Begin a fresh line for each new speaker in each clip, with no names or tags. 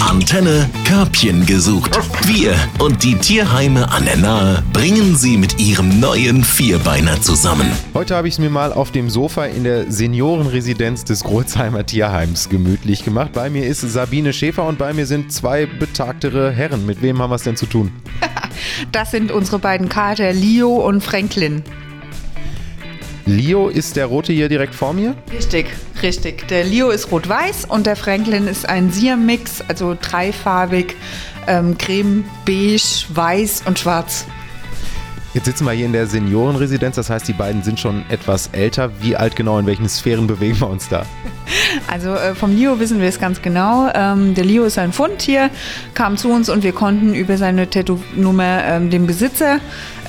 Antenne Körbchen gesucht. Wir und die Tierheime an der Nahe bringen sie mit ihrem neuen Vierbeiner zusammen.
Heute habe ich es mir mal auf dem Sofa in der Seniorenresidenz des Grolzheimer Tierheims gemütlich gemacht. Bei mir ist Sabine Schäfer und bei mir sind zwei betagtere Herren. Mit wem haben wir es denn zu tun?
Das sind unsere beiden Kater, Leo und Franklin.
Leo ist der rote hier direkt vor mir.
Richtig, richtig. Der Leo ist rot-weiß und der Franklin ist ein Siam-Mix, also dreifarbig, ähm, creme, beige, weiß und schwarz.
Jetzt sitzen wir hier in der Seniorenresidenz, das heißt, die beiden sind schon etwas älter. Wie alt genau, in welchen Sphären bewegen wir uns da?
Also äh, vom Leo wissen wir es ganz genau. Ähm, der Leo ist ein Fundtier, kam zu uns und wir konnten über seine Tattoo-Nummer ähm, den Besitzer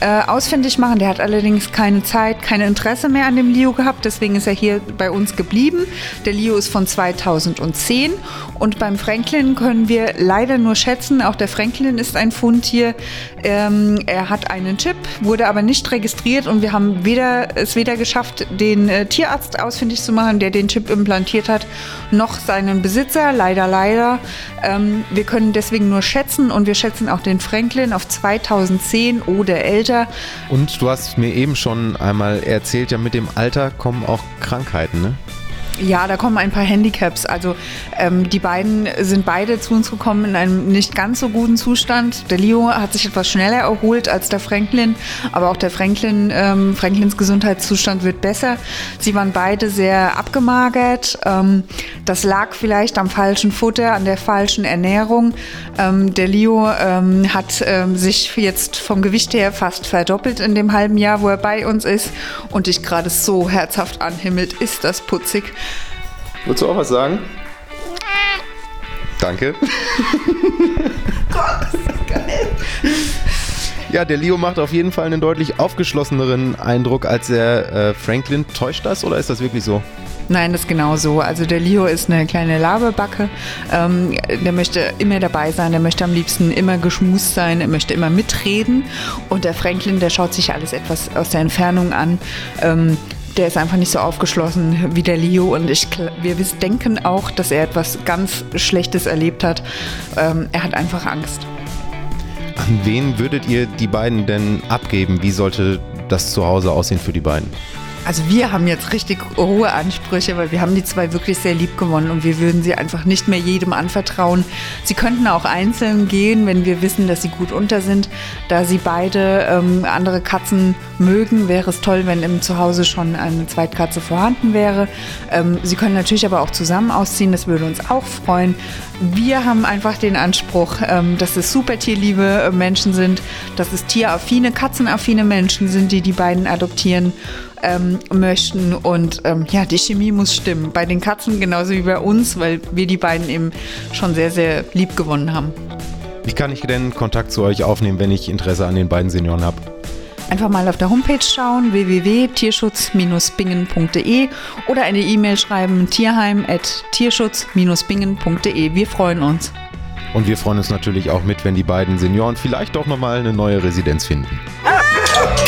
äh, ausfindig machen. Der hat allerdings keine Zeit, kein Interesse mehr an dem Leo gehabt, deswegen ist er hier bei uns geblieben. Der Leo ist von 2010 und beim Franklin können wir leider nur schätzen, auch der Franklin ist ein Fundtier. Ähm, er hat einen Chip, wurde aber nicht registriert und wir haben weder, es weder geschafft, den äh, Tierarzt ausfindig zu machen, der den Chip implantiert hat, noch seinen Besitzer, leider, leider. Ähm, wir können deswegen nur schätzen und wir schätzen auch den Franklin auf 2010 oder älter.
Und du hast mir eben schon einmal erzählt, ja, mit dem Alter kommen auch Krankheiten, ne?
Ja, da kommen ein paar Handicaps. Also ähm, die beiden sind beide zu uns gekommen in einem nicht ganz so guten Zustand. Der Leo hat sich etwas schneller erholt als der Franklin, aber auch der Franklin, ähm, Franklins Gesundheitszustand wird besser. Sie waren beide sehr abgemagert. Ähm, das lag vielleicht am falschen Futter, an der falschen Ernährung. Ähm, der Leo ähm, hat ähm, sich jetzt vom Gewicht her fast verdoppelt in dem halben Jahr, wo er bei uns ist und dich gerade so herzhaft anhimmelt, ist das putzig.
Willst du auch was sagen? Danke.
Gott, ist geil.
Ja, der Leo macht auf jeden Fall einen deutlich aufgeschlosseneren Eindruck als der äh, Franklin. Täuscht das oder ist das wirklich so?
Nein, das ist genau so. Also der Leo ist eine kleine Laberbacke. Ähm, der möchte immer dabei sein, der möchte am liebsten immer geschmust sein, er möchte immer mitreden. Und der Franklin, der schaut sich alles etwas aus der Entfernung an. Ähm, der ist einfach nicht so aufgeschlossen wie der Leo und ich, wir denken auch, dass er etwas ganz Schlechtes erlebt hat. Ähm, er hat einfach Angst.
An wen würdet ihr die beiden denn abgeben? Wie sollte das zu Hause aussehen für die beiden?
Also wir haben jetzt richtig hohe Ansprüche, weil wir haben die zwei wirklich sehr lieb gewonnen und wir würden sie einfach nicht mehr jedem anvertrauen. Sie könnten auch einzeln gehen, wenn wir wissen, dass sie gut unter sind. Da sie beide ähm, andere Katzen mögen, wäre es toll, wenn im Zuhause schon eine Zweitkatze vorhanden wäre. Ähm, sie können natürlich aber auch zusammen ausziehen, das würde uns auch freuen. Wir haben einfach den Anspruch, ähm, dass es super tierliebe äh, Menschen sind, dass es tieraffine, katzenaffine Menschen sind, die die beiden adoptieren ähm, möchten. Und ähm, ja, die Chemie muss stimmen. Bei den Katzen genauso wie bei uns, weil wir die beiden eben schon sehr, sehr lieb gewonnen haben.
Wie kann ich denn Kontakt zu euch aufnehmen, wenn ich Interesse an den beiden Senioren habe?
Einfach mal auf der Homepage schauen, www.tierschutz-bingen.de oder eine E-Mail schreiben, tierheim.tierschutz-bingen.de. Wir freuen uns.
Und wir freuen uns natürlich auch mit, wenn die beiden Senioren vielleicht auch nochmal eine neue Residenz finden.